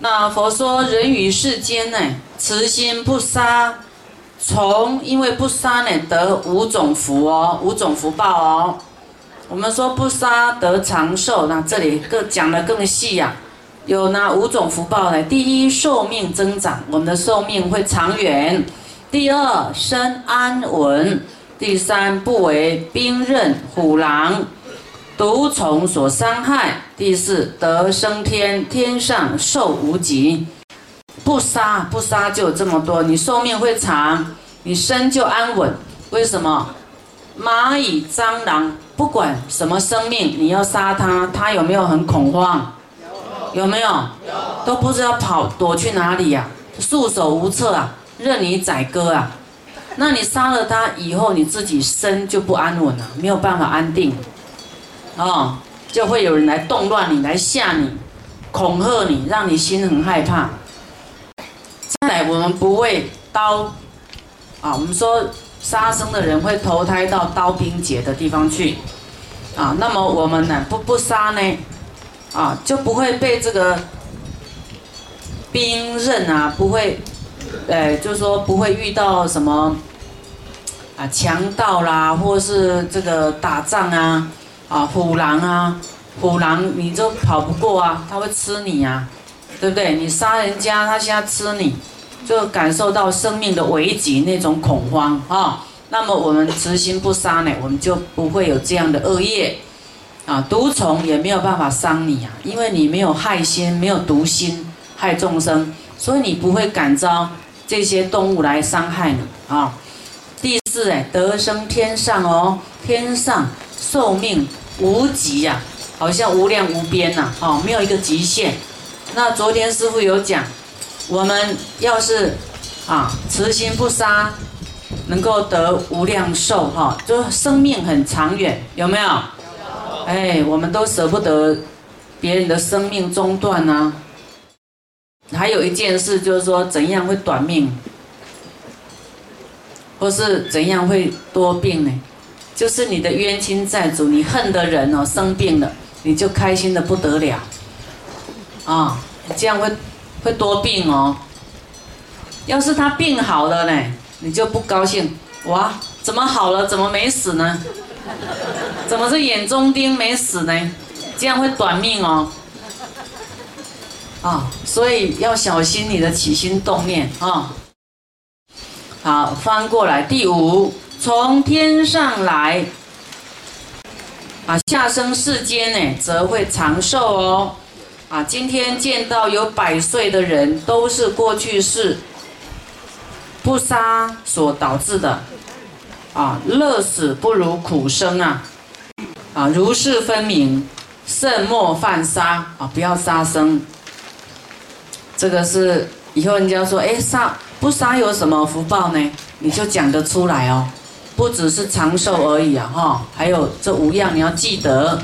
那佛说人与世间呢，慈心不杀，从因为不杀呢得五种福哦，五种福报哦。我们说不杀得长寿，那这里更讲的更细呀，有哪五种福报呢？第一，寿命增长，我们的寿命会长远；第二，身安稳；第三，不为兵刃、虎狼、毒虫所伤害；第四，得升天，天上寿无极。不杀不杀就有这么多，你寿命会长，你生就安稳。为什么？蚂蚁、蟑螂。不管什么生命，你要杀它，它有没有很恐慌？有，没有？都不知道跑躲去哪里呀，束手无策啊，任你宰割啊。那你杀了它以后，你自己身就不安稳了，没有办法安定，哦，就会有人来动乱你，来吓你，恐吓你，让你心很害怕。再来，我们不会刀，啊，我们说。杀生的人会投胎到刀兵劫的地方去，啊，那么我们呢不不杀呢，啊就不会被这个兵刃啊，不会，呃，就是说不会遇到什么啊强盗啦，或是这个打仗啊，啊虎狼啊，虎狼你就跑不过啊，他会吃你啊，对不对？你杀人家，他现在吃你。就感受到生命的危急那种恐慌啊，那么我们慈心不杀呢，我们就不会有这样的恶业啊，毒虫也没有办法伤你啊，因为你没有害心，没有毒心害众生，所以你不会感召这些动物来伤害你啊。第四哎，得生天上哦，天上寿命无极呀，好像无量无边呐，哦，没有一个极限。那昨天师傅有讲。我们要是啊慈心不杀，能够得无量寿哈，就生命很长远，有没有？哎，我们都舍不得别人的生命中断呢。还有一件事就是说，怎样会短命，或是怎样会多病呢？就是你的冤亲债主，你恨的人哦生病了，你就开心的不得了啊，这样会。会多病哦，要是他病好了呢，你就不高兴哇？怎么好了？怎么没死呢？怎么是眼中钉没死呢？这样会短命哦。啊，所以要小心你的起心动念啊。好，翻过来第五，从天上来啊，下生世间呢，则会长寿哦。啊，今天见到有百岁的人，都是过去世不杀所导致的。啊，乐死不如苦生啊！啊，如是分明，慎莫犯杀啊！不要杀生。这个是以后人家说，哎，杀不杀有什么福报呢？你就讲得出来哦。不只是长寿而已啊，哈，还有这五样你要记得。